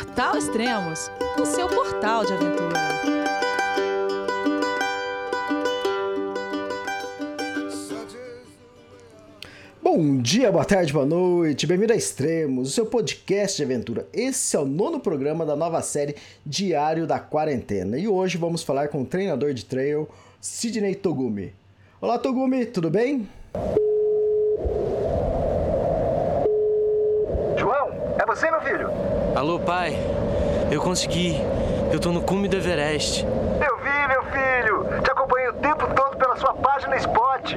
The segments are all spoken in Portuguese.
Portal Extremos, o seu portal de aventura. Bom dia, boa tarde, boa noite, bem-vindo a Extremos, o seu podcast de aventura. Esse é o nono programa da nova série Diário da Quarentena e hoje vamos falar com o treinador de trail, Sidney Togumi. Olá, Togumi, tudo bem? João, é você, meu filho? Alô, pai. Eu consegui. Eu tô no cume do Everest. Eu vi, meu filho. Te acompanhei o tempo todo pela sua página Spot.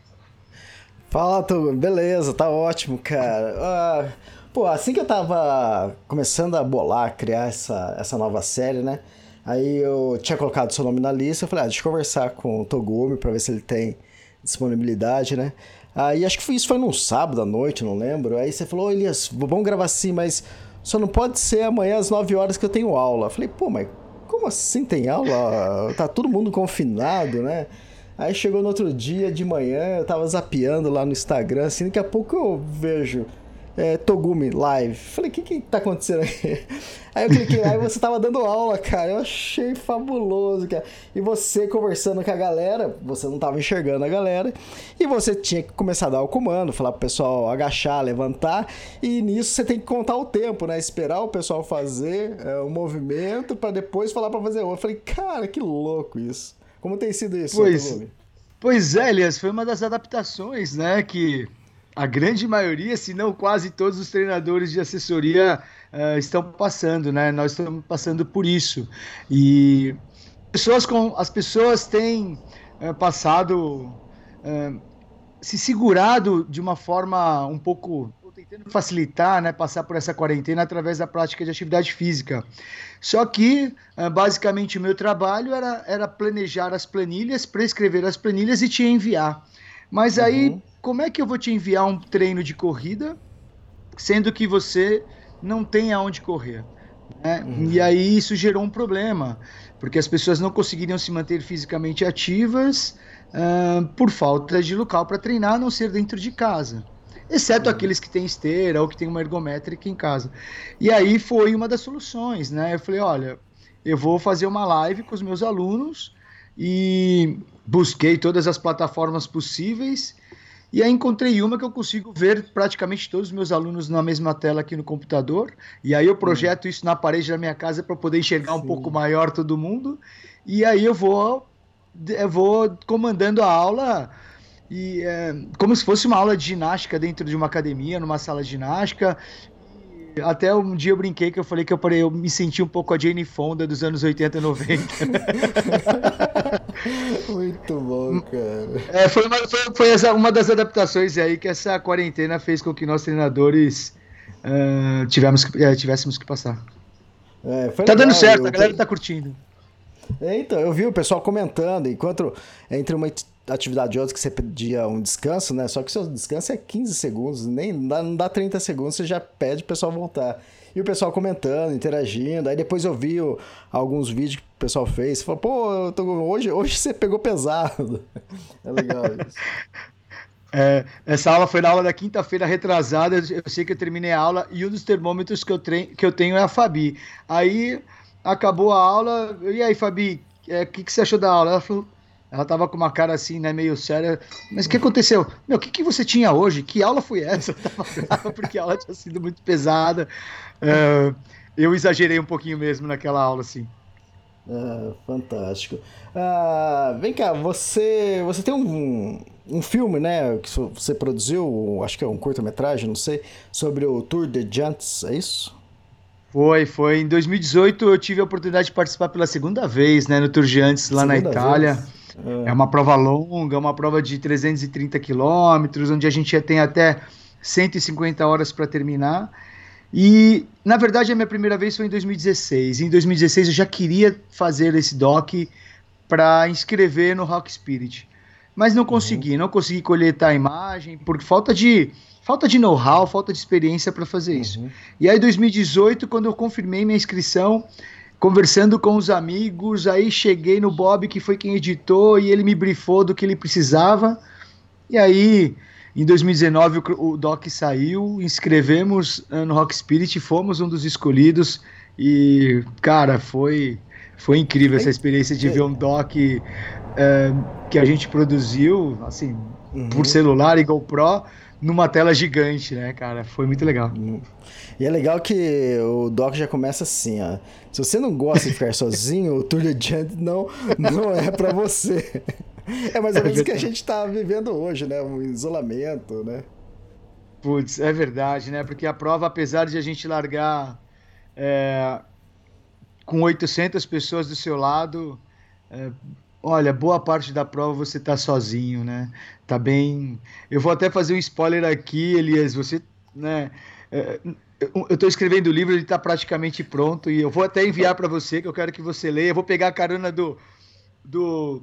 Fala, Togumi. Beleza, tá ótimo, cara. Ah, pô, assim que eu tava começando a bolar, criar essa, essa nova série, né? Aí eu tinha colocado seu nome na lista, eu falei, ah, deixa eu conversar com o Togumi pra ver se ele tem disponibilidade, né? Aí acho que isso foi num sábado à noite, não lembro. Aí você falou, oh, Elias, vamos gravar assim, mas só não pode ser amanhã às 9 horas que eu tenho aula. Eu falei, pô, mas como assim tem aula? Tá todo mundo confinado, né? Aí chegou no outro dia de manhã, eu tava zapeando lá no Instagram, assim, daqui a pouco eu vejo é, Togumi Live. Falei, o que que tá acontecendo aqui? Aí eu cliquei e você tava dando aula, cara. Eu achei fabuloso, cara. E você conversando com a galera, você não tava enxergando a galera, e você tinha que começar a dar o comando, falar pro pessoal agachar, levantar, e nisso você tem que contar o tempo, né? Esperar o pessoal fazer é, o movimento para depois falar para fazer outro. Eu falei, cara, que louco isso. Como tem sido isso, pois, pois é, Elias, foi uma das adaptações, né, que a grande maioria, se não quase todos os treinadores de assessoria uh, estão passando, né? Nós estamos passando por isso. E pessoas com, as pessoas têm uh, passado, uh, se segurado de uma forma um pouco tentando facilitar, né, passar por essa quarentena através da prática de atividade física. Só que, basicamente, o meu trabalho era, era planejar as planilhas, prescrever as planilhas e te enviar. Mas aí, uhum. como é que eu vou te enviar um treino de corrida, sendo que você não tem aonde correr? Né? Uhum. E aí isso gerou um problema, porque as pessoas não conseguiriam se manter fisicamente ativas uh, por falta de local para treinar, a não ser dentro de casa. Exceto aqueles que têm esteira ou que têm uma ergométrica em casa. E aí foi uma das soluções, né? Eu falei, olha, eu vou fazer uma live com os meus alunos e busquei todas as plataformas possíveis e aí encontrei uma que eu consigo ver praticamente todos os meus alunos na mesma tela aqui no computador. E aí eu projeto isso na parede da minha casa para poder enxergar Sim. um pouco maior todo mundo. E aí eu vou, eu vou comandando a aula e é, como se fosse uma aula de ginástica dentro de uma academia, numa sala de ginástica. Até um dia eu brinquei que eu falei que eu, parei, eu me senti um pouco a Jane Fonda dos anos 80 e 90. Muito bom, cara. É, foi, uma, foi, foi essa, uma das adaptações aí que essa quarentena fez com que nós treinadores uh, tivemos uh, tivéssemos que passar. É, tá legal, dando certo, a galera tá curtindo. É, então, eu vi o pessoal comentando, enquanto entre uma atividade de outra que você pedia um descanso, né? Só que seu descanso é 15 segundos, nem dá, não dá 30 segundos, você já pede o pessoal voltar. E o pessoal comentando, interagindo. Aí depois eu vi o, alguns vídeos que o pessoal fez. Falou, pô, tô, hoje, hoje você pegou pesado. É legal isso. É, essa aula foi na aula da quinta-feira retrasada. Eu sei que eu terminei a aula e um dos termômetros que eu, que eu tenho é a Fabi. Aí acabou a aula. E aí, Fabi, o é, que, que você achou da aula? Ela falou ela tava com uma cara assim, né, meio séria. Mas o que aconteceu? Meu, o que, que você tinha hoje? Que aula foi essa? Eu tava brava porque a aula tinha sido muito pesada. Uh, eu exagerei um pouquinho mesmo naquela aula, assim. Ah, fantástico. Ah, vem cá, você, você tem um, um filme, né, que você produziu, acho que é um curta-metragem, não sei, sobre o Tour de Giants, é isso? Foi, foi. Em 2018 eu tive a oportunidade de participar pela segunda vez, né, no Tour Giants lá segunda na Itália. Vez. É. é uma prova longa, uma prova de 330 quilômetros, onde a gente tem até 150 horas para terminar. E, na verdade, a minha primeira vez foi em 2016. Em 2016 eu já queria fazer esse doc para inscrever no Rock Spirit. Mas não consegui, uhum. não consegui coletar a imagem, por falta de falta de know-how, falta de experiência para fazer uhum. isso. E aí, em 2018, quando eu confirmei minha inscrição, conversando com os amigos, aí cheguei no Bob, que foi quem editou, e ele me brifou do que ele precisava. E aí, em 2019, o, o doc saiu, inscrevemos eh, no Rock Spirit, fomos um dos escolhidos, e, cara, foi, foi incrível essa experiência de ver um doc é, que a gente produziu, assim, uhum. por celular e GoPro, numa tela gigante, né, cara? Foi muito legal. E é legal que o Doc já começa assim, ó. Se você não gosta de ficar sozinho, o Tour de Giant não, não é para você. É mais ou menos o que a gente tá vivendo hoje, né? Um isolamento, né? Putz, é verdade, né? Porque a prova, apesar de a gente largar é, com 800 pessoas do seu lado, é, Olha, boa parte da prova você tá sozinho, né? Tá bem. Eu vou até fazer um spoiler aqui, Elias. Você, né? É, eu estou escrevendo o livro, ele está praticamente pronto e eu vou até enviar para você, que eu quero que você leia. Eu vou pegar a carona do. do...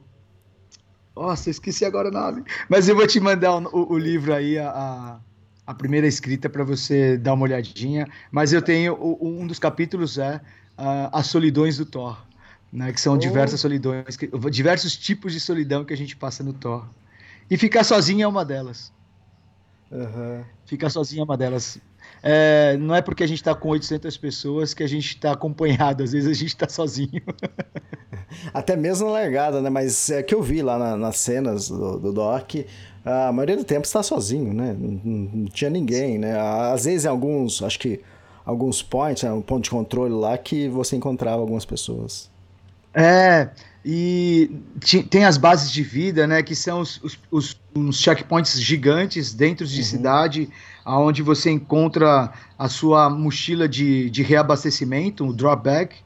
Nossa, esqueci agora o nome. Mas eu vou te mandar o, o livro aí, a, a primeira escrita, para você dar uma olhadinha. Mas eu tenho. Um dos capítulos é As Solidões do Thor né, que são oh. diversas solidões, que, diversos tipos de solidão que a gente passa no Thor. E ficar sozinho é uma delas. Uhum. Ficar sozinho é uma delas. É, não é porque a gente está com 800 pessoas que a gente está acompanhado, às vezes a gente está sozinho. Até mesmo na largada, né? Mas é que eu vi lá na, nas cenas do, do Doc, a maioria do tempo está sozinho, né? Não, não, tinha ninguém, né? Às vezes em alguns, acho que alguns points, né? um ponto de controle lá que você encontrava algumas pessoas. É, e tem as bases de vida, né, que são os, os, os checkpoints gigantes dentro de uhum. cidade, onde você encontra a sua mochila de, de reabastecimento, o dropback,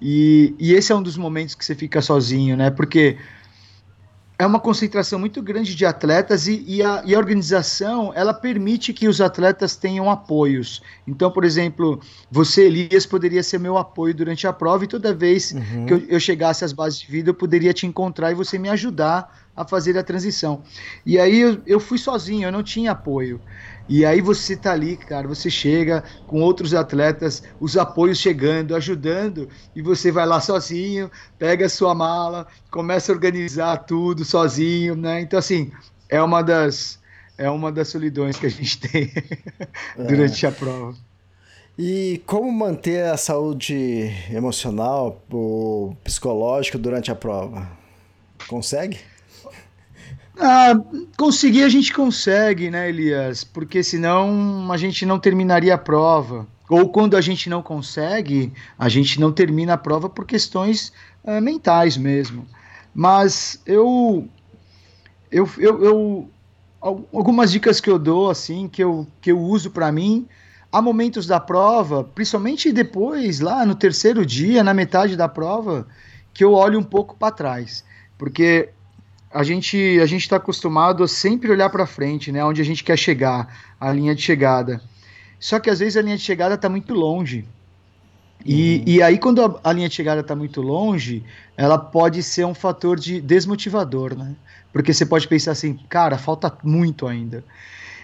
e, e esse é um dos momentos que você fica sozinho, né, porque é uma concentração muito grande de atletas e, e, a, e, a, organização ela permite que os atletas tenham apoios. Então, por exemplo, você, Elias, poderia ser meu apoio durante a prova e toda vez uhum. que eu, eu, chegasse às bases de vida, eu poderia te encontrar e você me ajudar a fazer a transição. E aí eu, eu fui sozinho, eu não tinha apoio. E aí você tá ali, cara, você chega com outros atletas, os apoios chegando, ajudando, e você vai lá sozinho, pega a sua mala, começa a organizar tudo sozinho, né? Então assim, é uma das é uma das solidões que a gente tem durante é. a prova. E como manter a saúde emocional ou psicológica durante a prova? Consegue? Ah, conseguir a gente consegue, né, Elias? Porque senão a gente não terminaria a prova. Ou quando a gente não consegue, a gente não termina a prova por questões é, mentais mesmo. Mas eu, eu, eu, eu, algumas dicas que eu dou assim, que eu, que eu uso para mim, há momentos da prova, principalmente depois, lá no terceiro dia, na metade da prova, que eu olho um pouco para trás, porque a gente a gente está acostumado a sempre olhar para frente, né, onde a gente quer chegar, a linha de chegada. Só que às vezes a linha de chegada está muito longe. E, uhum. e aí, quando a, a linha de chegada está muito longe, ela pode ser um fator de desmotivador, né? Porque você pode pensar assim, cara, falta muito ainda.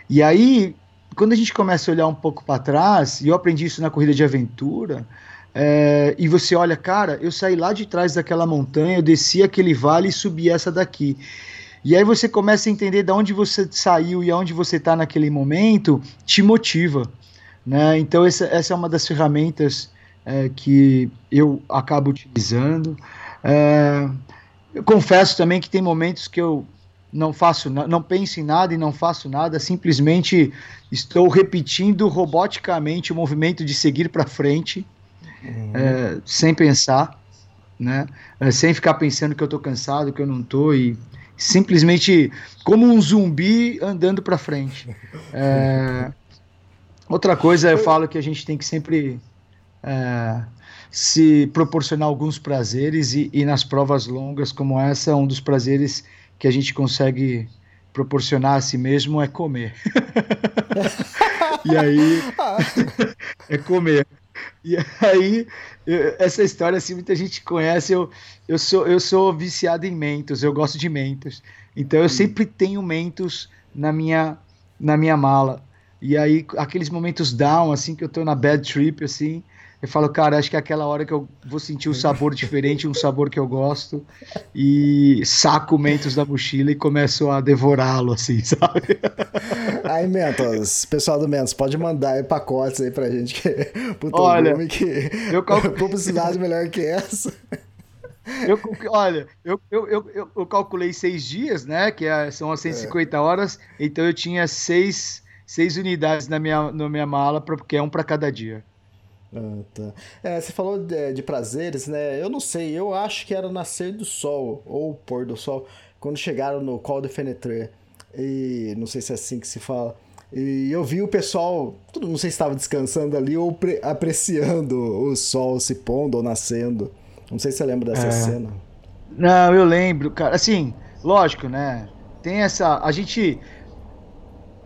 E aí, quando a gente começa a olhar um pouco para trás, e eu aprendi isso na corrida de aventura, é, e você olha, cara, eu saí lá de trás daquela montanha, eu desci aquele vale e subi essa daqui. E aí você começa a entender de onde você saiu e aonde você está naquele momento, te motiva. Né? Então essa, essa é uma das ferramentas é, que eu acabo utilizando. É, eu confesso também que tem momentos que eu não faço, não penso em nada e não faço nada, simplesmente estou repetindo roboticamente o movimento de seguir para frente uhum. é, sem pensar, né? É, sem ficar pensando que eu estou cansado, que eu não estou e simplesmente como um zumbi andando para frente. É, outra coisa, eu falo que a gente tem que sempre é, se proporcionar alguns prazeres e, e, nas provas longas como essa, um dos prazeres que a gente consegue proporcionar a si mesmo é comer. e aí, é comer. E aí, eu, essa história, assim, muita gente conhece. Eu, eu, sou, eu sou viciado em mentos, eu gosto de mentos. Então, eu hum. sempre tenho mentos na minha, na minha mala. E aí, aqueles momentos down, assim, que eu tô na bad trip, assim, eu falo, cara, acho que é aquela hora que eu vou sentir um sabor diferente, um sabor que eu gosto, e saco mentos da mochila e começo a devorá-lo, assim, sabe? Aí, Mentos, pessoal do Mentos, pode mandar aí pacotes aí pra gente, que, pro Olha, que eu calculo... publicidade melhor que essa. Eu, olha, eu, eu, eu, eu, calculei seis dias, né? Que é, são as 150 é. horas, então eu tinha seis, seis unidades na minha, na minha mala, porque é um para cada dia. Ah, tá. É, você falou de, de, prazeres, né? Eu não sei, eu acho que era nascer do sol, ou pôr do sol, quando chegaram no Col de Fenetré. E não sei se é assim que se fala. E eu vi o pessoal, tudo, não sei se estava descansando ali ou pre, apreciando o sol se pondo ou nascendo. Não sei se você lembra dessa é. cena. Não, eu lembro, cara. Assim, lógico, né? Tem essa. A gente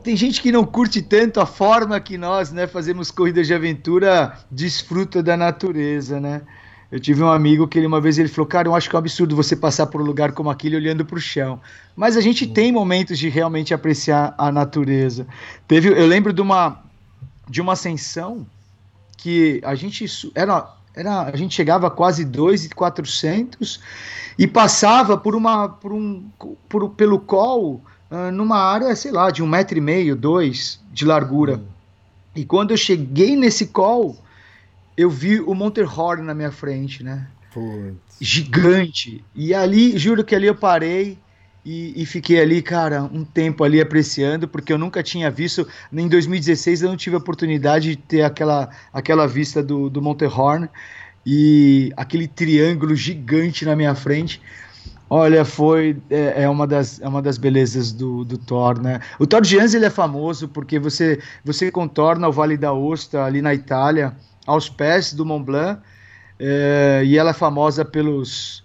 tem gente que não curte tanto a forma que nós, né, fazemos corridas de aventura, desfruta da natureza, né? Eu tive um amigo que ele uma vez ele falou, cara, eu acho que é um absurdo você passar por um lugar como aquele olhando para o chão. Mas a gente tem momentos de realmente apreciar a natureza. Teve, eu lembro de uma de uma ascensão que a gente era, era a gente chegava a quase 2,400 e passava por uma por um por, pelo col uh, numa área, sei lá, de um metro e meio, dois de largura. Hum. E quando eu cheguei nesse call, eu vi o Monterhorn na minha frente, né? Putz. Gigante. E ali, juro que ali eu parei e, e, fiquei ali, cara, um tempo ali apreciando, porque eu nunca tinha visto. Em 2016 eu não tive a oportunidade de ter aquela, aquela vista do, do Monterhorn e aquele triângulo gigante na minha frente. Olha, foi é, é, uma das é uma das belezas do, do Thor, né? O Thor de Anz, ele é famoso porque você você contorna o Vale da Osta ali na Itália, aos pés do Mont Blanc, é, e ela é famosa pelos,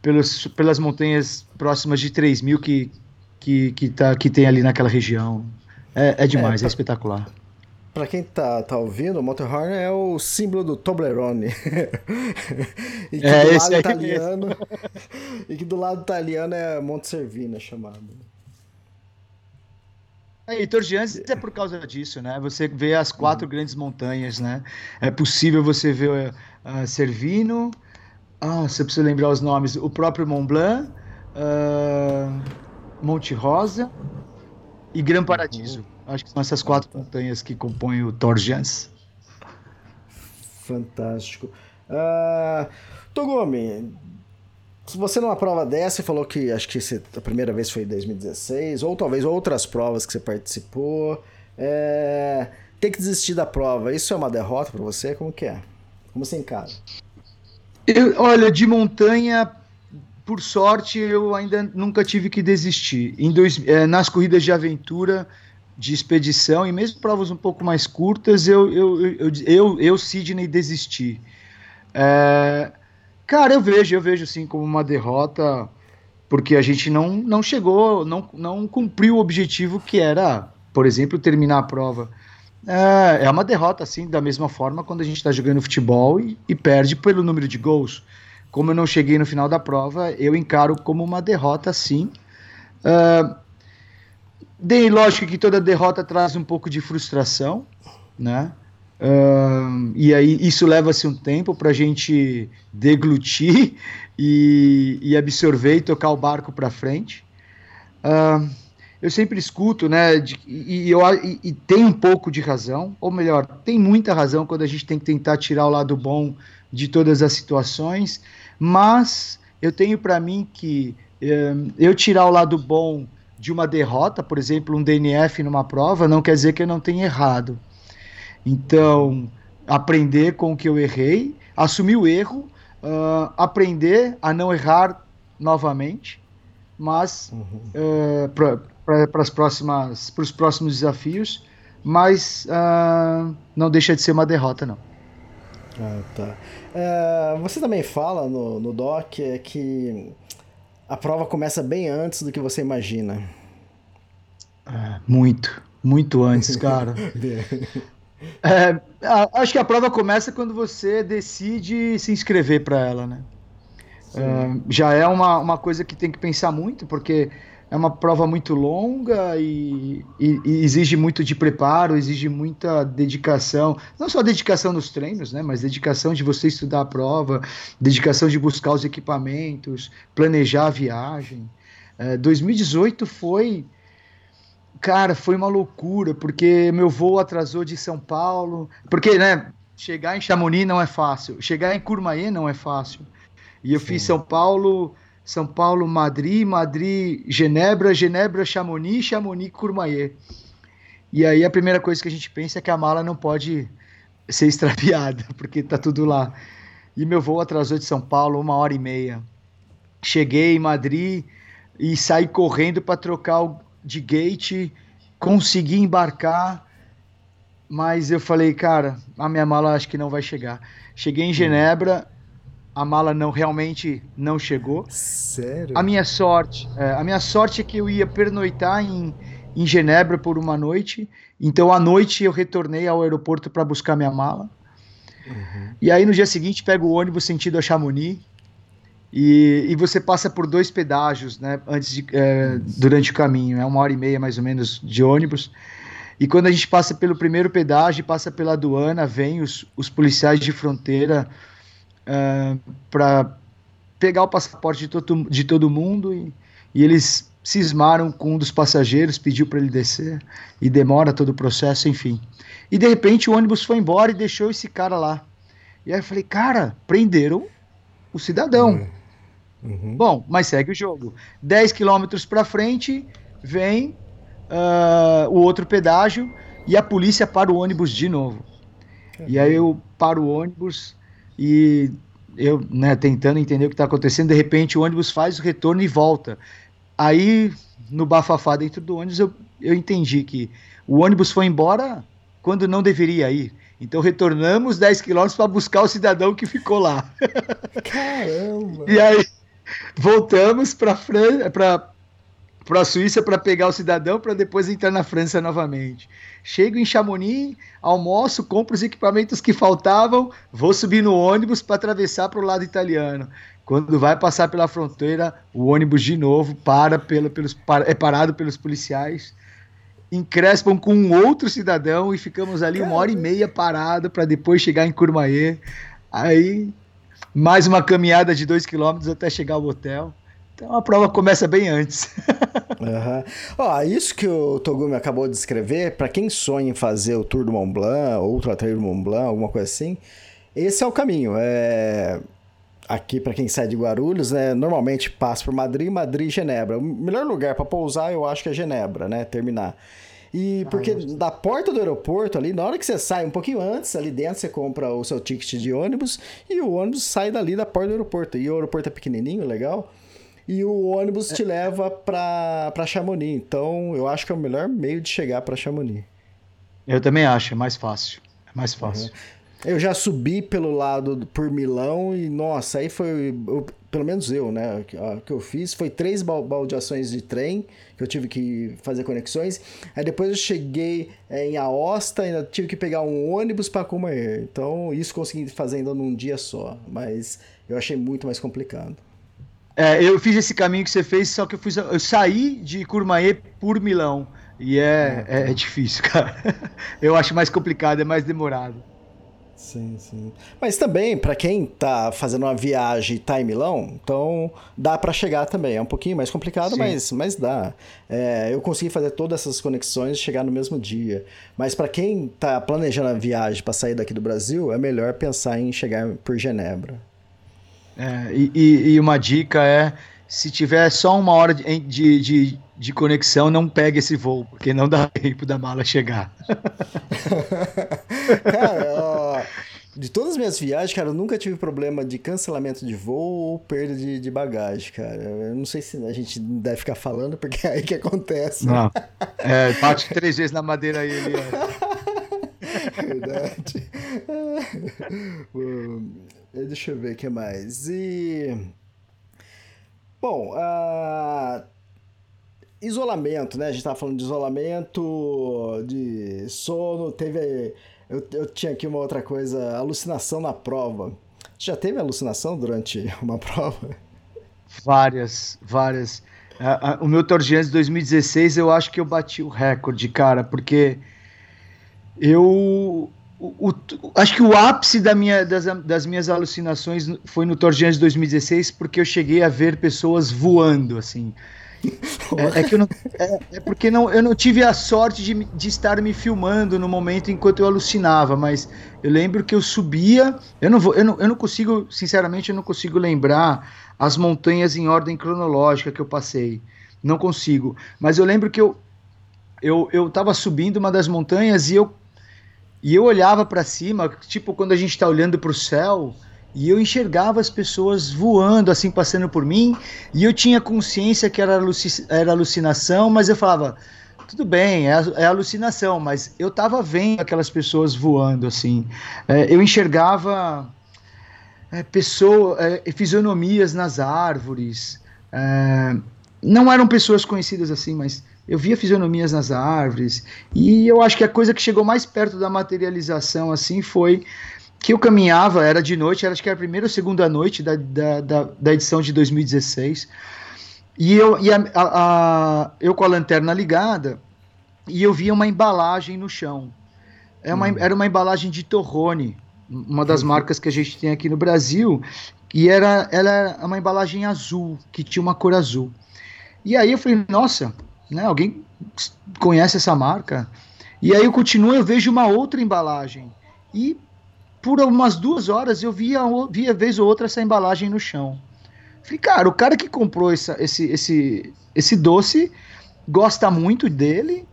pelos pelas montanhas próximas de 3 mil que que que, tá, que tem ali naquela região. É, é demais, é, é espetacular. Para quem tá, tá ouvindo, o Motorhorn é o símbolo do Toblerone. e que é, do lado italiano. e que do lado italiano é Monte Servina chamado. É, e Torgiantes é por causa disso, né? Você vê as quatro uhum. grandes montanhas, né? É possível você ver uh, Servino, ah, você precisa lembrar os nomes, o próprio Mont Blanc, uh, Monte Rosa e Gran Paradiso. Uhum. Acho que são essas quatro montanhas que compõem o Torjans. Fantástico. Uh, Togumi, você numa prova dessa falou que acho que você, a primeira vez foi em 2016, ou talvez outras provas que você participou. É, ter que desistir da prova, isso é uma derrota para você? Como que é? Como você encara? Eu, olha, de montanha por sorte, eu ainda nunca tive que desistir. Em dois, é, nas corridas de aventura, de expedição, e mesmo provas um pouco mais curtas, eu, eu, eu, eu, eu Sidney, desisti. É, cara, eu vejo, eu vejo assim como uma derrota, porque a gente não, não chegou, não, não cumpriu o objetivo que era, por exemplo, terminar a prova. É, é uma derrota, assim, da mesma forma quando a gente está jogando futebol e, e perde pelo número de gols como eu não cheguei no final da prova, eu encaro como uma derrota, sim. Uh, Dei lógico que toda derrota traz um pouco de frustração, né? Uh, e aí isso leva-se um tempo para a gente deglutir e, e, absorver e tocar o barco para frente. Uh, eu sempre escuto, né? De, e, eu, e, e tem um pouco de razão, ou melhor, tem muita razão quando a gente tem que tentar tirar o lado bom de todas as situações mas eu tenho para mim que eh, eu tirar o lado bom de uma derrota, por exemplo, um DNF numa prova, não quer dizer que eu não tenha errado. Então, aprender com o que eu errei, assumir o erro, uh, aprender a não errar novamente, mas uhum. uh, para os próximos desafios, mas uh, não deixa de ser uma derrota, não. Ah, tá. É, você também fala no, no doc é que a prova começa bem antes do que você imagina. É, muito, muito antes, cara. É, acho que a prova começa quando você decide se inscrever para ela, né? É, já é uma, uma coisa que tem que pensar muito, porque é uma prova muito longa e, e, e, exige muito de preparo, exige muita dedicação, não só dedicação nos treinos, né, mas dedicação de você estudar a prova, dedicação de buscar os equipamentos, planejar a viagem. É, 2018 foi, cara, foi uma loucura, porque meu voo atrasou de São Paulo, porque, né, chegar em Chamonix não é fácil, chegar em Courmayeur não é fácil. E eu Sim. fiz São Paulo são Paulo, Madrid, Madrid, Genebra, Genebra, Chamonix, Chamonix, Courmayeur. E aí a primeira coisa que a gente pensa é que a mala não pode ser extraviada, porque tá tudo lá. E meu voo atrasou de São Paulo uma hora e meia. Cheguei em Madrid e saí correndo para trocar de gate, consegui embarcar, mas eu falei, cara, a minha mala acho que não vai chegar. Cheguei em Genebra, a mala não realmente não chegou. Sério? A minha sorte, é, a minha sorte é que eu ia pernoitar em, em Genebra por uma noite. Então à noite eu retornei ao aeroporto para buscar minha mala. Uhum. E aí no dia seguinte pego o ônibus sentido a Chamonix. E, e você passa por dois pedágios, né? Antes de, é, durante o caminho, é uma hora e meia mais ou menos de ônibus. E quando a gente passa pelo primeiro pedágio, passa pela aduana, vem os, os policiais de fronteira uh, é, para pegar o passaporte de todo, de todo mundo e, e eles cismaram com um dos passageiros, pediu para ele descer e demora todo o processo, enfim. E de repente o ônibus foi embora e deixou esse cara lá. E aí eu falei, cara, prenderam o cidadão. Uhum. uhum. Bom, mas segue o jogo. 10 quilômetros para frente, vem uh, o outro pedágio e a polícia para o ônibus de novo. Uhum. E aí eu paro o ônibus e eu, né, tentando entender o que está acontecendo, de repente o ônibus faz o retorno e volta. Aí, no bafafá dentro do ônibus, eu, eu entendi que o ônibus foi embora quando não deveria ir. Então retornamos 10 quilômetros para buscar o cidadão que ficou lá. Caramba! e aí voltamos para para para a Suíça para pegar o cidadão para depois entrar na França novamente. Chego em Chamonix, almoço, compro os equipamentos que faltavam, vou subir no ônibus para atravessar para o lado italiano. Quando vai passar pela fronteira, o ônibus de novo para pelo, pelos, é parado pelos policiais, encrespam com um outro cidadão e ficamos ali uma hora e meia parado para depois chegar em Courmayeur. Aí, mais uma caminhada de dois quilômetros até chegar ao hotel. Então a prova começa bem antes. uhum. Ó, isso que o Togumi acabou de escrever, para quem sonha em fazer o Tour do Mont Blanc, ou o do Mont Blanc, alguma coisa assim, esse é o caminho. É... Aqui, para quem sai de Guarulhos, né, normalmente passa por Madrid, Madrid e Genebra. O melhor lugar para pousar, eu acho que é Genebra, né? Terminar. E porque ah, da porta do aeroporto ali, na hora que você sai um pouquinho antes, ali dentro você compra o seu ticket de ônibus e o ônibus sai dali da porta do aeroporto. E o aeroporto é pequenininho, legal e o ônibus te leva para Chamonix. Então, eu acho que é o melhor meio de chegar para Chamonix. Eu também acho, é mais fácil. É mais fácil. Uhum. Eu já subi pelo lado por Milão e, nossa, aí foi, eu, pelo menos eu, né, o que eu fiz foi três baldeações de trem, que eu tive que fazer conexões. Aí depois eu cheguei é, em Aosta, ainda tive que pegar um ônibus para Comair. Então, isso consegui fazer ainda num dia só, mas eu achei muito mais complicado. É, eu fiz esse caminho que você fez, só que eu, fiz, eu saí de Courmayeur por Milão. E é, é, é, difícil, cara. Eu acho mais complicado, é mais demorado. Sim, sim. Mas também, para quem tá fazendo uma viagem e tá em Milão, então dá para chegar também. É um pouquinho mais complicado, mas, mas dá. É, eu consegui fazer todas essas conexões e chegar no mesmo dia. Mas para quem tá planejando a viagem para sair daqui do Brasil, é melhor pensar em chegar por Genebra. É, e, e, uma dica é: se tiver só uma hora de, de, de, de, conexão, não pegue esse voo, porque não dá tempo da mala chegar. cara, ó, de todas as minhas viagens, cara, eu nunca tive problema de cancelamento de voo ou perda de, de bagagem, cara. Eu não sei se a gente deve ficar falando, porque é aí que acontece. Não. É, bate três vezes na madeira aí, ele. Verdade. Deixa eu ver o que mais. E. Bom, uh... isolamento, né? A gente tava falando de isolamento, de sono, teve Eu, eu tinha aqui uma outra coisa, alucinação na prova. Já teve alucinação durante uma prova? Várias, várias. o meu Tour de 2016, eu acho que eu bati o recorde, cara, porque eu o, o, acho que o ápice da minha, das, das minhas alucinações foi no Tour de 2016, porque eu cheguei a ver pessoas voando, assim. É, é, que não, é, é, porque não, eu não tive a sorte de, de estar me filmando no momento enquanto eu alucinava, mas eu lembro que eu subia. Eu não vou, eu não, eu não consigo, sinceramente, eu não consigo lembrar as montanhas em ordem cronológica que eu passei. Não consigo. Mas eu lembro que eu eu, eu subindo uma das montanhas e eu e eu olhava para cima, tipo quando a gente está olhando para o céu, e eu enxergava as pessoas voando, assim, passando por mim, e eu tinha consciência que era, aluci era alucinação, mas eu falava, tudo bem, é, é alucinação, mas eu estava vendo aquelas pessoas voando, assim. É, eu enxergava é, pessoas, é, fisionomias nas árvores. Não eram pessoas conhecidas assim, mas eu via fisionomias nas árvores, e eu acho que a coisa que chegou mais perto da materialização assim foi que eu caminhava, era de noite, era, acho que era a primeira ou segunda noite da, da, da, da edição de 2016, e eu, e a, a, a, eu com a lanterna ligada, e eu via uma embalagem no chão. É uma, hum. Era uma embalagem de Torrone, uma das uhum. marcas que a gente tem aqui no Brasil, e era, ela era uma embalagem azul, que tinha uma cor azul. E aí eu falei, nossa, né? Alguém conhece essa marca? E aí eu continuo, eu vejo uma outra embalagem. E por umas duas horas eu via, via vez ou outra essa embalagem no chão. Falei, cara, o cara que comprou essa, esse, esse, esse doce gosta muito dele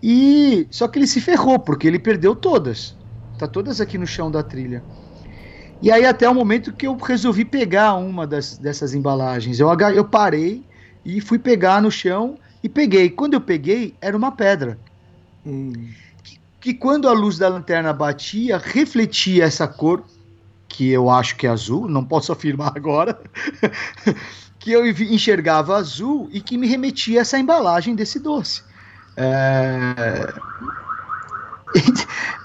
e só que ele se ferrou porque ele perdeu todas. Tá todas aqui no chão da trilha. E aí até o momento que eu resolvi pegar uma das, dessas embalagens. Eu, eu parei e fui pegar no chão e peguei. Quando eu peguei, era uma pedra. Hum. Que, que, quando a luz da lanterna batia, refletia essa cor, que eu acho que é azul, não posso afirmar agora, que eu enxergava azul e que me remetia a essa embalagem desse doce. É...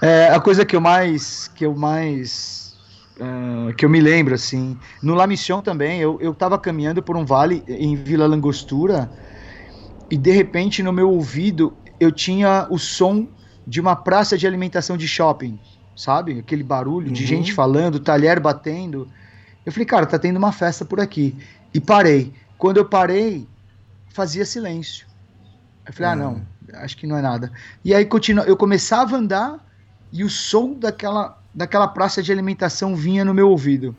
é a coisa que eu mais que eu mais uh, que eu me lembro assim no La Mission também eu eu estava caminhando por um vale em Vila Langostura e de repente no meu ouvido eu tinha o som de uma praça de alimentação de shopping, sabe? Aquele barulho uhum. de gente falando, talher batendo. Eu falei, cara, tá tendo uma festa por aqui. E parei. Quando eu parei, fazia silêncio. Eu falei, uhum. ah, não, acho que não é nada. E aí continua, eu começava a andar e o som daquela, daquela praça de alimentação vinha no meu ouvido.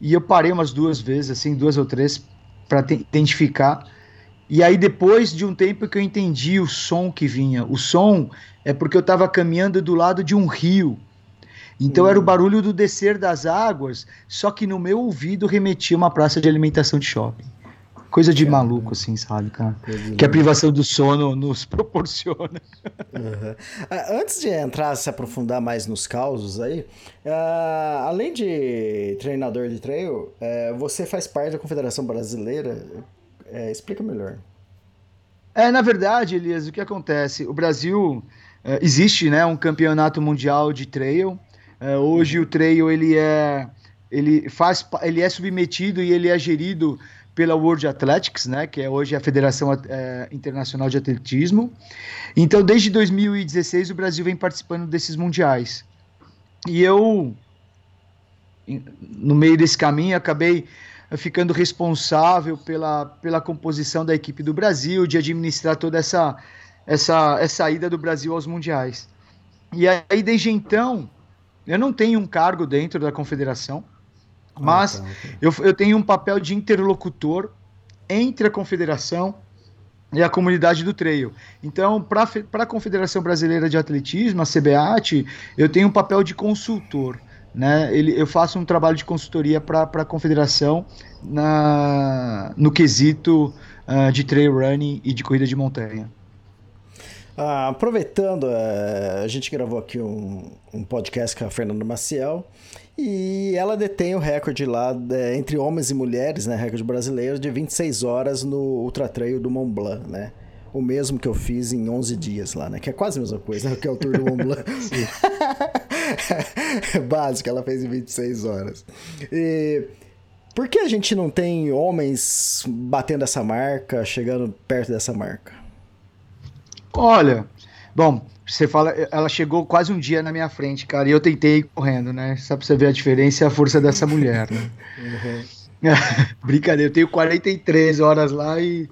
E eu parei umas duas vezes, assim, duas ou três, para identificar. E aí, depois de um tempo que eu entendi o som que vinha. O som é porque eu estava caminhando do lado de um rio. Então era o hum. barulho do descer das águas, só que no meu ouvido remetia uma praça de alimentação de shopping. Coisa de maluco, assim, sabe, cara? Que a privação do sono nos proporciona. Uhum. Antes de entrar, se aprofundar mais nos causos aí, uh, além de treinador de trail, uh, você faz parte da Confederação Brasileira é, explica melhor. É, na verdade, Elias, o que acontece? O Brasil é, existe, né, um campeonato mundial de trail. É, hoje o trail ele é ele faz ele é submetido e ele é gerido pela World Athletics, né, que é hoje a Federação é, Internacional de Atletismo. Então, desde 2016 o Brasil vem participando desses mundiais. E eu no meio desse caminho acabei ficando responsável pela, pela composição da equipe do Brasil, de administrar toda essa, essa, essa ida do Brasil aos mundiais. E aí, desde então, eu não tenho um cargo dentro da confederação, mas ah, tá, okay. eu, eu tenho um papel de interlocutor entre a confederação e a comunidade do trail. Então, para a Confederação Brasileira de Atletismo, a CBAT, eu tenho um papel de consultor. Né? Ele, eu faço um trabalho de consultoria para a confederação na, no quesito uh, de trail running e de corrida de montanha. Ah, aproveitando, uh, a gente gravou aqui um, um, podcast com a Fernanda Maciel e ela detém o recorde lá de, entre homens e mulheres, né, recorde brasileiro, de 26 horas no Ultra Trail do Mont Blanc, né? o mesmo que eu fiz em 11 dias lá, né? Que é quase a mesma coisa, que é o Tour do Mont Blanc. Básico, ela fez em 26 horas. E por que a gente não tem homens batendo essa marca, chegando perto dessa marca? Olha, bom, você fala, ela chegou quase um dia na minha frente, cara, e eu tentei ir correndo, né? Só pra você ver a diferença e a força dessa mulher, né? Uhum. Brincadeira, eu tenho 43 horas lá e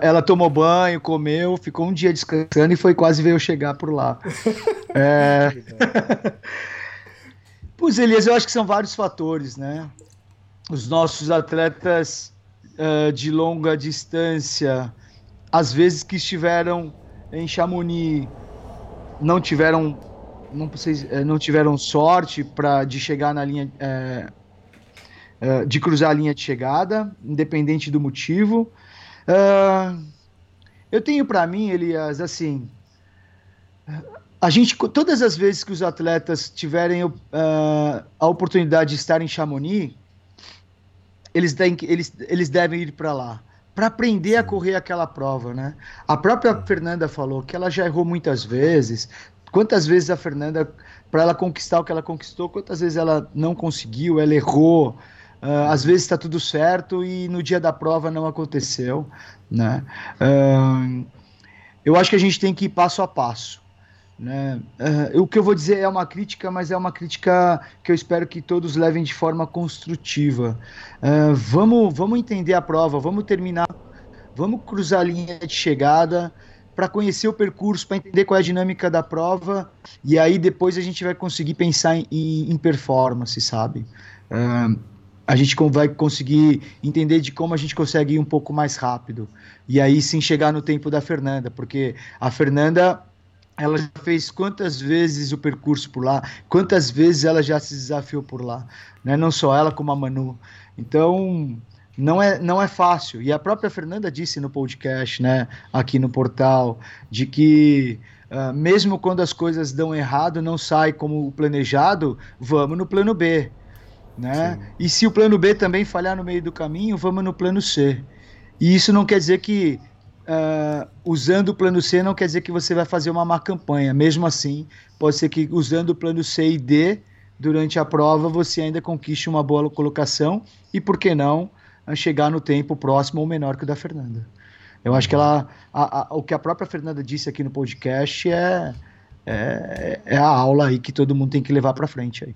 ela tomou banho, comeu, ficou um dia descansando e foi quase ver eu chegar por lá. é... pois, Elias, eu acho que são vários fatores, né? Os nossos atletas uh, de longa distância, às vezes que estiveram em Chamonix, não tiveram não, eh, não tiveram sorte para de chegar na linha é, é, de cruzar a linha de chegada, independente do motivo. Uh, eu tenho para mim, Elias, assim, a gente, todas as vezes que os atletas tiverem uh, a oportunidade de estar em Chamonix, eles, têm, eles, eles devem ir para lá para aprender a correr aquela prova, né? A própria Fernanda falou que ela já errou muitas vezes. Quantas vezes a Fernanda, para ela conquistar o que ela conquistou, quantas vezes ela não conseguiu, ela errou. Uh, às vezes está tudo certo e no dia da prova não aconteceu, né? Uh, eu acho que a gente tem que ir passo a passo. Né? Uh, o que eu vou dizer é uma crítica, mas é uma crítica que eu espero que todos levem de forma construtiva. Uh, vamos, vamos entender a prova, vamos terminar, vamos cruzar a linha de chegada para conhecer o percurso, para entender qual é a dinâmica da prova e aí depois a gente vai conseguir pensar em, em performance, sabe? Uh, a gente vai conseguir entender de como a gente consegue ir um pouco mais rápido e aí sim chegar no tempo da Fernanda, porque a Fernanda ela já fez quantas vezes o percurso por lá, quantas vezes ela já se desafiou por lá, né? não só ela como a Manu. Então, não é, não é fácil. E a própria Fernanda disse no podcast, né, aqui no portal, de que uh, mesmo quando as coisas dão errado, não sai como o planejado, vamos no plano B. Né? E se o plano B também falhar no meio do caminho, vamos no plano C. E isso não quer dizer que uh, usando o plano C não quer dizer que você vai fazer uma má campanha. Mesmo assim, pode ser que usando o plano C e D durante a prova você ainda conquiste uma boa colocação e, por que não, chegar no tempo próximo ou menor que o da Fernanda. Eu acho que ela, a, a, o que a própria Fernanda disse aqui no podcast é, é, é a aula aí que todo mundo tem que levar para frente aí.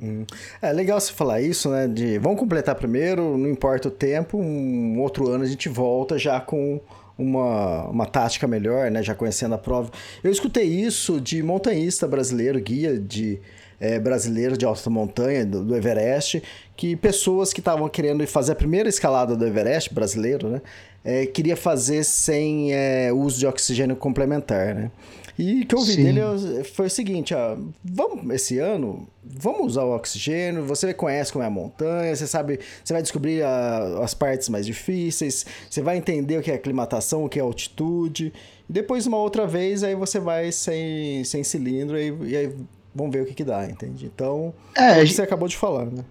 Hum. É legal você falar isso, né? De vamos completar primeiro, não importa o tempo, um outro ano a gente volta já com uma, uma tática melhor, né? Já conhecendo a prova. Eu escutei isso de montanhista brasileiro, guia de é, brasileiro de alta montanha, do, do Everest, que pessoas que estavam querendo fazer a primeira escalada do Everest brasileiro, né? É, queria fazer sem é, uso de oxigênio complementar, né? E o que eu ouvi Sim. dele foi o seguinte, ó, vamos esse ano, vamos usar o oxigênio, você conhece como é a montanha, você sabe, você vai descobrir a, as partes mais difíceis, você vai entender o que é aclimatação, o que é altitude, e depois uma outra vez aí você vai sem, sem cilindro e, e aí vamos ver o que que dá, entende? Então, é, é o que você acabou de falar, né?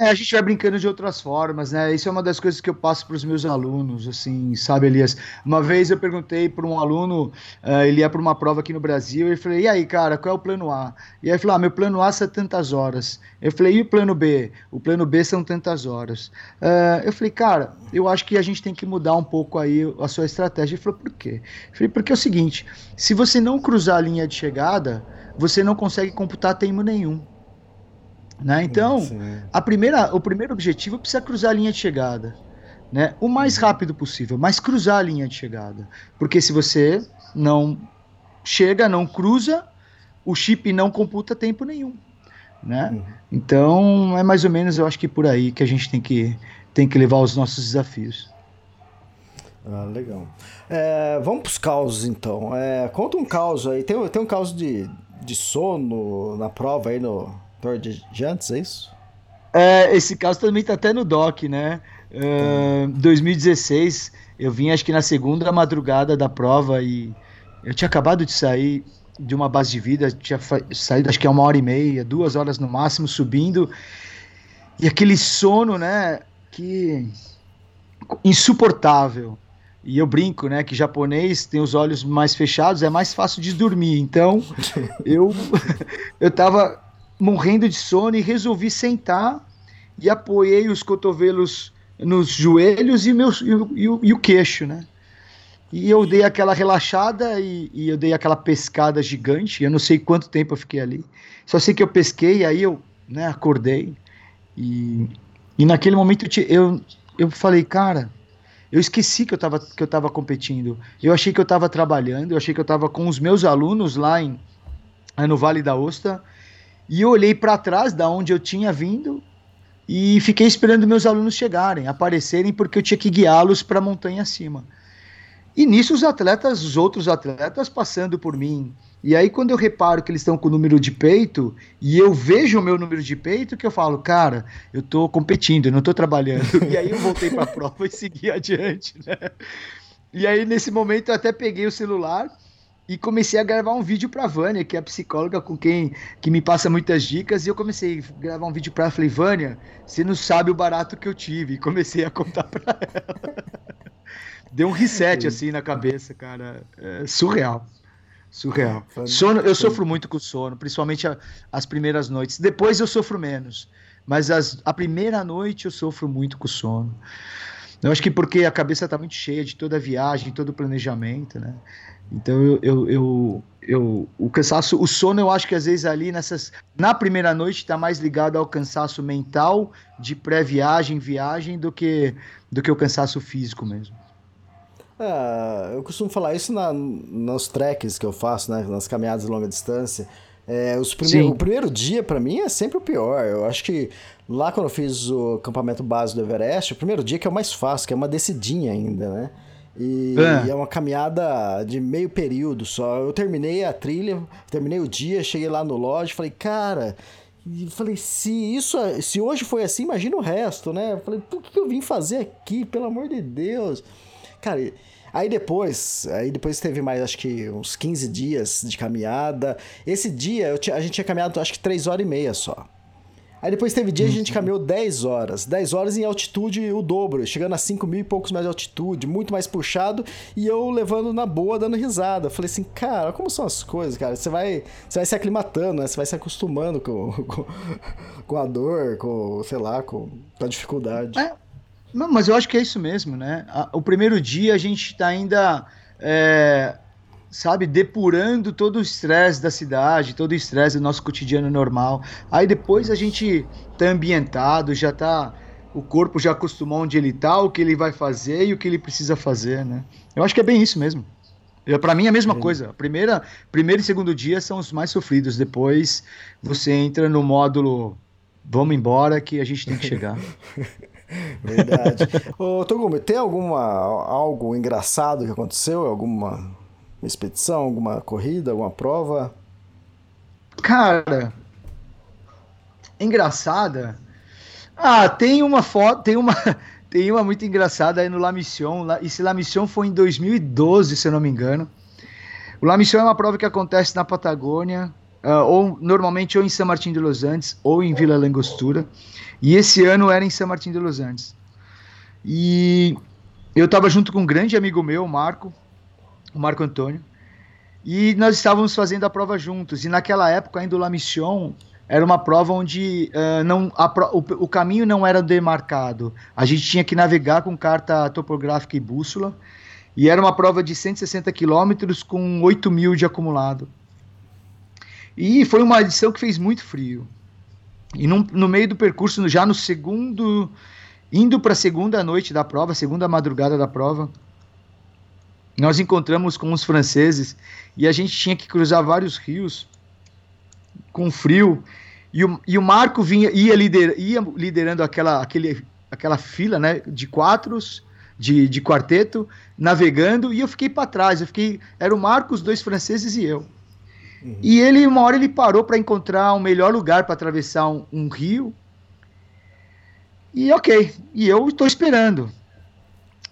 É, a gente vai brincando de outras formas, né? Isso é uma das coisas que eu passo para os meus alunos, assim, sabe, Elias? Uma vez eu perguntei para um aluno, uh, ele ia para uma prova aqui no Brasil, e falei, e aí, cara, qual é o plano A? E aí ele falou, ah, meu plano A são tantas horas. Eu falei, e o plano B? O plano B são tantas horas. Uh, eu falei, cara, eu acho que a gente tem que mudar um pouco aí a sua estratégia. Ele falou, por quê? Eu falei, porque é o seguinte, se você não cruzar a linha de chegada, você não consegue computar tempo nenhum. Né? Então, a primeira, o primeiro objetivo precisa cruzar a linha de chegada. Né? O mais uhum. rápido possível, mas cruzar a linha de chegada. Porque se você não chega, não cruza, o chip não computa tempo nenhum. Né? Uhum. Então, é mais ou menos, eu acho que por aí que a gente tem que, tem que levar os nossos desafios. Ah, legal. É, vamos para os causos, então. É, conta um caos aí. Tem, tem um caos de, de sono na prova aí no, De Jantes, é isso? É, esse caso também tá até no doc, né? Uh, 2016, eu vim acho que na segunda madrugada da prova e eu tinha acabado de sair de uma base de vida, tinha saído acho que é uma hora e meia, duas horas no máximo, subindo. E aquele sono, né? Que insuportável. E eu brinco, né, que japonês tem os olhos mais fechados, é mais fácil de dormir. Então, eu eu tava morrendo de sono e resolvi sentar e apoiei os cotovelos nos joelhos e, meus, e, e, e o queixo, né? E eu dei aquela relaxada e, e, eu dei aquela pescada gigante. Eu não sei quanto tempo eu fiquei ali. Só sei que eu pesquei, aí eu né, acordei. E, e naquele momento eu, eu falei, cara, eu esqueci que eu estava que eu competindo. Eu achei que eu estava trabalhando, eu achei que eu estava com os meus alunos lá em, no Vale da Osta. E eu olhei para trás da onde eu tinha vindo e fiquei esperando meus alunos chegarem, aparecerem, porque eu tinha que guiá-los para a montanha acima. E nisso os atletas, os outros atletas passando por mim. E aí quando eu reparo que eles estão com o número de peito e eu vejo o meu número de peito, que eu falo, cara, eu estou competindo, eu não estou trabalhando. e aí eu voltei para a prova e segui adiante, né? E aí nesse momento eu até peguei o celular e comecei a gravar um vídeo para Vânia, que é a psicóloga com quem que me passa muitas dicas, e eu comecei a gravar um vídeo para ela, falei, Vânia, você não sabe o barato que eu tive, e comecei a contar para ela. Deu um reset assim na cabeça, cara. É surreal. Surreal. Sono, eu sofro muito com sono, principalmente a, as primeiras noites. Depois eu sofro menos. Mas as, a primeira noite eu sofro muito com sono. Eu acho que porque a cabeça está muito cheia de toda a viagem, todo o planejamento, né? Então eu, eu, eu, eu, o cansaço, o sono, eu acho que às vezes ali nessas, na primeira noite está mais ligado ao cansaço mental de pré-viagem, viagem, do que do que o cansaço físico mesmo. É, eu costumo falar isso na, nos treks que eu faço, né, nas caminhadas de longa distância. É, os o primeiro dia, para mim, é sempre o pior. Eu acho que lá quando eu fiz o acampamento base do Everest, o primeiro dia que é o mais fácil, que é uma descidinha ainda, né? E é. é. uma caminhada de meio período só. Eu terminei a trilha, terminei o dia, cheguei lá no lodge, falei, cara, falei, se isso, se hoje foi assim, imagina o resto, né? Eu falei, por que eu vim fazer aqui, pelo amor de Deus? Cara, Aí depois, aí depois teve mais, acho que uns 15 dias de caminhada. Esse dia tinha, a gente tinha caminhado, acho que 3 horas e meia só. Aí depois teve dia que a gente caminhou 10 horas. 10 horas em altitude o dobro, chegando a 5 mil e poucos metros de altitude, muito mais puxado, e eu levando na boa, dando risada. Falei assim, cara, como são as coisas, cara? Você vai, você vai se aclimatando, né? Você vai se acostumando com, com, com a dor, com, sei lá, com, com a dificuldade. É. Não, mas eu acho que é isso mesmo, né? O primeiro dia a gente está ainda, é, sabe, depurando todo o estresse da cidade, todo o estresse do nosso cotidiano normal. Aí depois a gente tá ambientado, já tá. O corpo já acostumou onde ele tá, o que ele vai fazer e o que ele precisa fazer, né? Eu acho que é bem isso mesmo. Para mim é a mesma é. coisa. Primeira, primeiro e segundo dia são os mais sofridos. Depois você entra no módulo vamos embora que a gente tem que chegar. Verdade. Ô, Togumi, tem alguma algo engraçado que aconteceu? Alguma expedição, alguma corrida, alguma prova? Cara, engraçada. Ah, tem uma foto, tem uma, tem uma muito engraçada aí no La Mission. Esse La Mission foi em 2012, se eu não me engano. O La Mission é uma prova que acontece na Patagônia, uh, ou normalmente ou em São Martin de Los Andes ou em Vila Langostura. E esse ano era em São Martin de Los Andes. E eu estava junto com um grande amigo meu, Marco, o Marco Antônio, e nós estávamos fazendo a prova juntos. E naquela época, ainda o La Mission era uma prova onde uh, não, a, o, o, caminho não era demarcado. A gente tinha que navegar com carta topográfica e bússola. E era uma prova de 160 quilômetros com 8 mil de acumulado. E foi uma edição que fez muito frio. E no, no meio do percurso, já no segundo, indo para a segunda noite da prova, segunda madrugada da prova, nós encontramos com os franceses e a gente tinha que cruzar vários rios com frio. E o, e o Marco vinha, ia, lider, ia liderando aquela, aquele, aquela fila né, de quatro, de, de quarteto, navegando, e eu fiquei para trás. Eu fiquei, era o Marco, os dois franceses e eu. Uhum. E ele, uma hora, ele parou para encontrar um melhor lugar para atravessar um, um, rio. E ok, e eu estou esperando.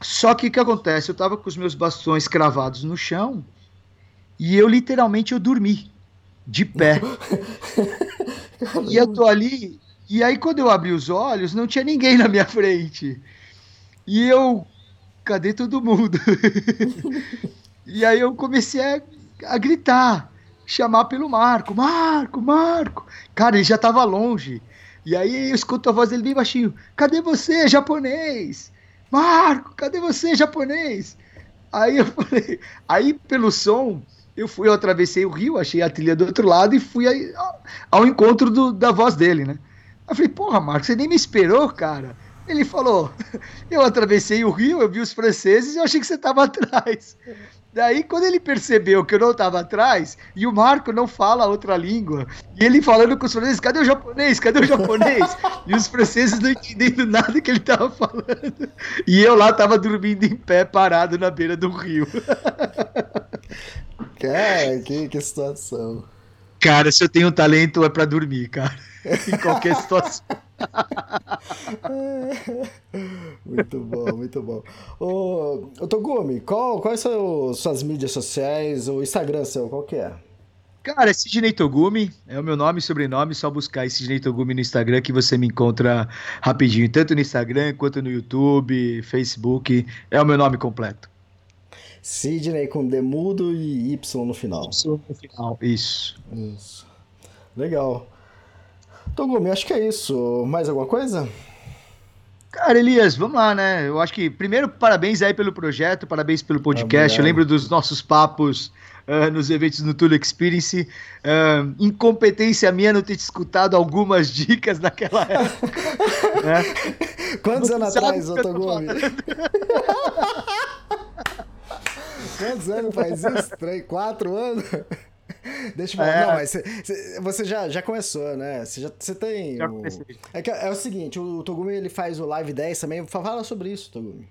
Só que o que acontece? Eu estava com os meus bastões cravados no chão e eu literalmente eu dormi de pé. e eu tô ali, e aí quando eu abri os olhos, não tinha ninguém na minha frente. E eu cadê todo mundo? e aí eu comecei a, a gritar, chamar pelo Marco, Marco, Marco. Cara, ele já tava longe. E aí eu escuto a voz dele bem baixinho: Cadê você, japonês? Marco, cadê você, japonês? Aí eu falei, aí pelo som, eu fui, eu atravessei o rio, achei a trilha do outro lado e fui aí, ao, encontro do, da voz dele, né? Eu falei, porra, Marco, você nem me esperou, cara. Ele falou, eu atravessei o rio, eu vi os franceses e eu achei que você estava atrás. Daí, quando ele percebeu que eu não estava atrás, e o Marco não fala outra língua, e ele falando com os franceses, cadê o japonês? Cadê o japonês? e os franceses não entendendo nada que ele estava falando. E eu lá estava dormindo em pé, parado na beira do rio. Cara, que, que situação. Cara, se eu tenho talento é para dormir, cara. Em qualquer situação. muito bom, muito bom. Ô, ô Togumi, qual, quais são suas mídias sociais? O Instagram seu, qual que é? Cara, é Sidney Togumi, é o meu nome e sobrenome, só buscar Sidney Togumi no Instagram que você me encontra rapidinho, tanto no Instagram quanto no YouTube, Facebook, é o meu nome completo. Sidney com Demudo e Y no final. Y no final, isso. Isso. Legal. Togumi, acho que é isso. Mais alguma coisa? Cara, Elias, vamos lá, né? Eu acho que, primeiro, parabéns aí pelo projeto, parabéns pelo podcast. Eu lembro dos nossos papos uh, nos eventos no Tula Experience. Uh, incompetência minha não ter te escutado algumas dicas naquela época. né? Quantos anos atrás, Togumi? Quantos anos faz isso? Três, quatro anos? Deixa eu falar. É. Não, mas você, você já, já começou, né? Você, já, você tem. Já o... é, que, é o seguinte: o Togumi ele faz o Live 10 também. Fala sobre isso, Togumi.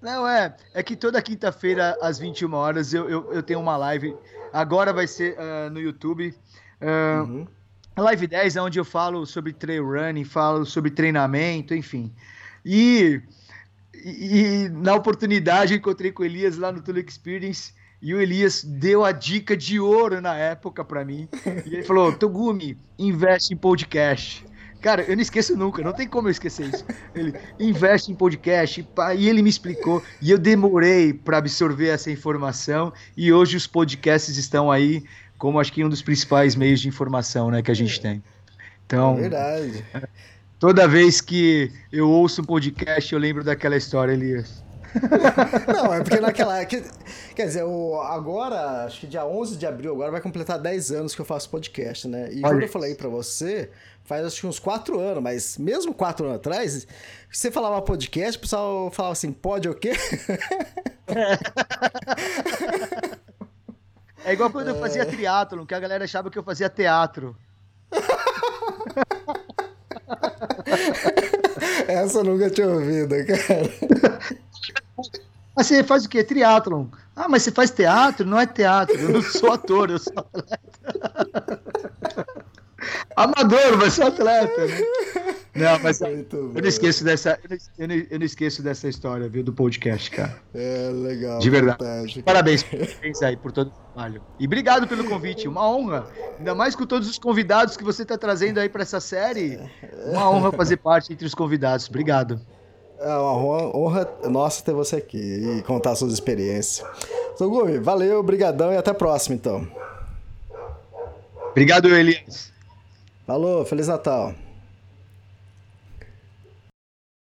Não, é. É que toda quinta-feira, às 21 horas, eu, eu, eu, tenho uma live. Agora vai ser uh, no YouTube. Uh, uhum. Live 10 é onde eu falo sobre trail running, falo sobre treinamento, enfim. E, e, e na oportunidade eu encontrei com o Elias lá no Tule Experience e o Elias deu a dica de ouro na época para mim. E ele falou: Togumi, investe em podcast. Cara, eu não esqueço nunca, não tem como eu esquecer isso. Ele investe em podcast, e ele me explicou, e eu demorei para absorver essa informação, e hoje os podcasts estão aí como acho que um dos principais meios de informação né, que a gente tem. Então, é verdade. Toda vez que eu ouço um podcast, eu lembro daquela história, Elias. Não, é porque naquela. Quer, quer dizer, o, agora, acho que dia 11 de abril, agora vai completar 10 anos que eu faço podcast, né? E Olha. quando eu falei pra você, faz acho que uns 4 anos, mas mesmo 4 anos atrás, você falava podcast, o pessoal falava assim: pode o quê? É igual quando é... eu fazia triatlon, que a galera achava que eu fazia teatro. Essa eu nunca tinha ouvido, cara. Mas você faz o quê? Triatlon. Ah, mas você faz teatro? Não é teatro. Eu não sou ator, eu sou atleta. Amador, mas sou atleta. Né? Não, mas eu não esqueço dessa, eu não, eu não, esqueço dessa história, viu, do podcast, cara. É, legal. De verdade. Fantástico. Parabéns, parabéns aí por todo o trabalho. E obrigado pelo convite, uma honra. Ainda mais com todos os convidados que você está trazendo aí para essa série. Uma honra fazer parte entre os convidados. Obrigado. É uma honra nossa ter você aqui e contar suas experiências. Sogumi, valeu, brigadão e até a próxima, então. Obrigado, Elias. Falou, Feliz Natal.